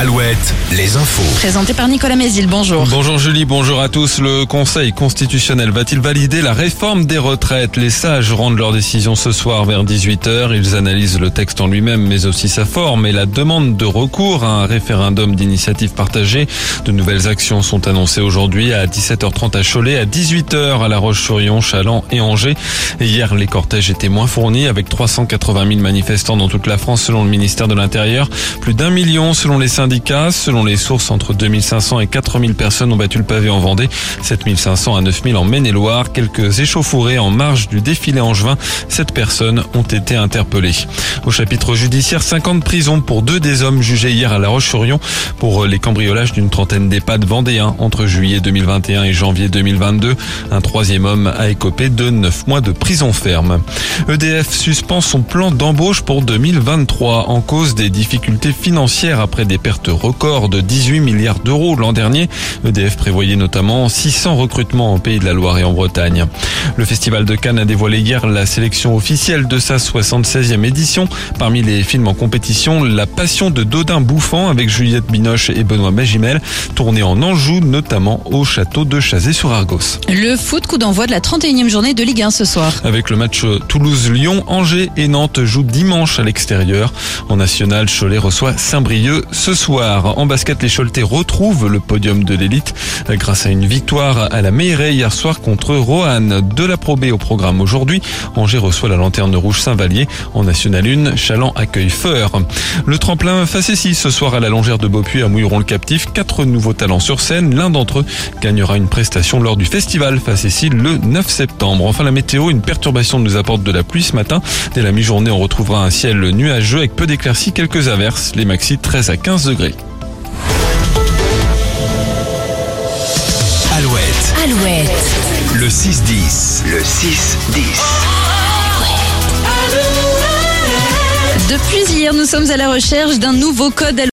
Alouette, les infos. Présenté par Nicolas Mézil, bonjour. Bonjour Julie, bonjour à tous. Le Conseil constitutionnel va-t-il valider la réforme des retraites? Les sages rendent leur décision ce soir vers 18h. Ils analysent le texte en lui-même, mais aussi sa forme et la demande de recours à un référendum d'initiative partagée. De nouvelles actions sont annoncées aujourd'hui à 17h30 à Cholet, à 18h à La Roche-sur-Yon, Chaland et Angers. hier, les cortèges étaient moins fournis avec 380 000 manifestants dans toute la France selon le ministère de l'Intérieur. Plus d'un million selon les syndicats. Selon les sources, entre 2500 et 4000 personnes ont battu le pavé en Vendée, 7500 à 9000 en Maine-et-Loire. Quelques échauffourées en marge du défilé juin. Sept personnes ont été interpellées. Au chapitre judiciaire, 50 prisons pour deux des hommes jugés hier à La Roche-sur-Yon pour les cambriolages d'une trentaine d'EHPAD vendéens entre juillet 2021 et janvier 2022. Un troisième homme a écopé de 9 mois de prison ferme. EDF suspend son plan d'embauche pour 2023 en cause des difficultés financières après des pertes records de 18 milliards d'euros l'an dernier. EDF prévoyait notamment 600 recrutements au Pays de la Loire et en Bretagne. Le Festival de Cannes a dévoilé hier la sélection officielle de sa 76e édition. Parmi les films en compétition, La Passion de Dodin Bouffant avec Juliette Binoche et Benoît Magimel, tourné en Anjou, notamment au château de Chazé-sur-Argos. Le foot, coup d'envoi de la 31e journée de Ligue 1 ce soir. Avec le match Toulouse-Lyon, Angers et Nantes jouent dimanche à l'extérieur. En national, Cholet reçoit Saint-Brieuc ce soir. En basket, les Choletais retrouvent le podium de l'élite grâce à une victoire à la Meilleray hier soir contre Roanne. De la Pro au programme aujourd'hui, Angers reçoit la lanterne rouge Saint-Vallier. En National 1, Chaland accueille Feur. Le tremplin facétie ce soir à la longère de Beaupuy à Mouilleron le Captif. Quatre nouveaux talents sur scène. L'un d'entre eux gagnera une prestation lors du festival facétie le 9 septembre. Enfin, la météo, une perturbation nous apporte de la pluie ce matin. Dès la mi-journée, on retrouvera un ciel nuageux avec peu d'éclaircies, quelques averses. Les maxi 13 à 15 degrés. Alouette, Alouette. le 6-10. Le 6-10. Depuis hier, nous sommes à la recherche d'un nouveau code